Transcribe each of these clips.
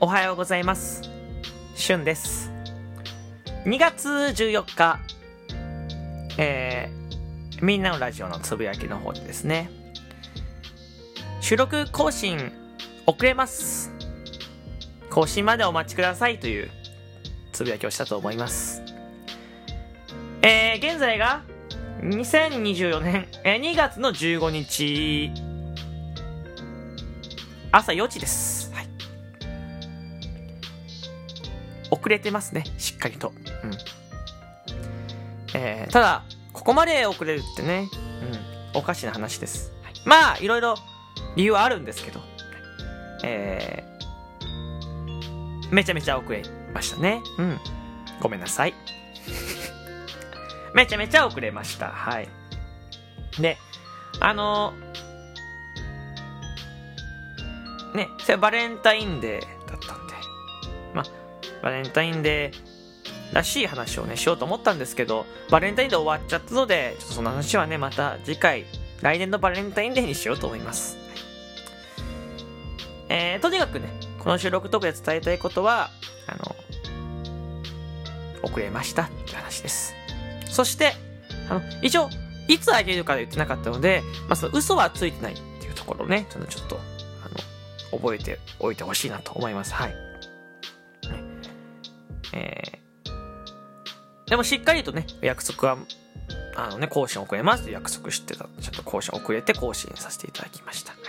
おはようございます。しゅんです。2月14日、えー、みんなのラジオのつぶやきの方にですね、収録更新遅れます。更新までお待ちくださいというつぶやきをしたと思います。えー、現在が2024年、えー2月の15日、朝4時です。遅れてますね、しっかりと。うん。えー、ただ、ここまで遅れるってね、うん、おかしな話です。はいまあ、いろいろ理由はあるんですけど、えー、めちゃめちゃ遅れましたね。うん。ごめんなさい。めちゃめちゃ遅れました。はい。で、あのね、それバレンタインデー、バレンタインデーらしい話をね、しようと思ったんですけど、バレンタインデー終わっちゃったので、ちょっとその話はね、また次回、来年のバレンタインデーにしようと思います。はいえー、とにかくね、この収録トークで伝えたいことは、あの、遅れましたって話です。そして、あの、一応、いつあげるか言ってなかったので、まあ、その嘘はついてないっていうところをね、ちょっと、あの、覚えておいてほしいなと思います。はい。えー、でもしっかりとね、約束は、あのね、更新遅れますって約束してた。ちょっと更新遅れて更新させていただきました。はい。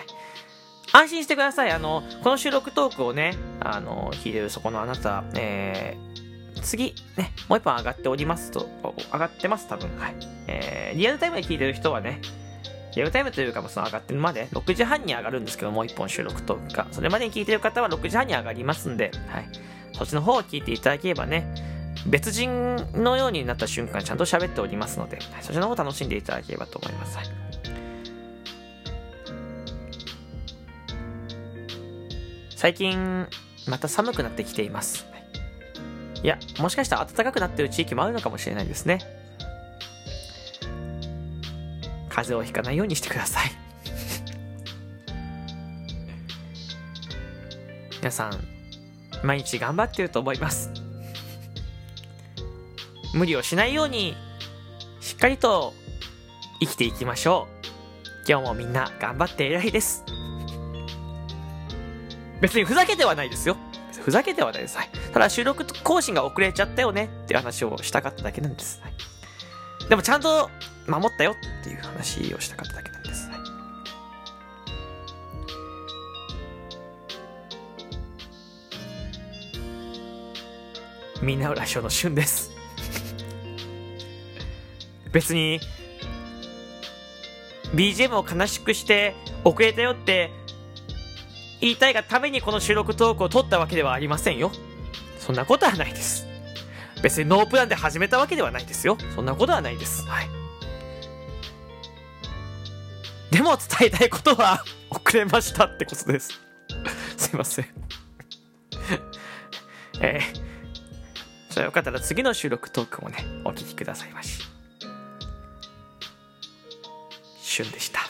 安心してください。あの、この収録トークをね、あの、聞いてるそこのあなた、えー、次、ね、もう一本上がっておりますと、上がってます、多分。はい。えー、リアルタイムで聞いてる人はね、リアルタイムというか、その上がってるまで、6時半に上がるんですけど、もう一本収録トークが。それまでに聞いてる方は6時半に上がりますんで、はい。そっちの方を聞いていただければね、別人のようになった瞬間、ちゃんと喋っておりますので、そちらの方を楽しんでいただければと思います。最近、また寒くなってきています。いや、もしかしたら暖かくなってる地域もあるのかもしれないですね。風邪をひかないようにしてください。皆さん、毎日頑張ってると思います。無理をしないように、しっかりと生きていきましょう。今日もみんな頑張って偉いです。別にふざけてはないですよ。ふざけてはないです。はい。ただ収録更新が遅れちゃったよねっていう話をしたかっただけなんです。はい。でもちゃんと守ったよっていう話をしたかっただけみんな裏書の旬です。別に、BGM を悲しくして遅れたよって言いたいがためにこの収録トークを撮ったわけではありませんよ。そんなことはないです。別にノープランで始めたわけではないですよ。そんなことはないです。はい。でも伝えたいことは遅れましたってことです。すいません。えー、たらよかったら次の収録トークもね、お聞きくださいまし。旬でした。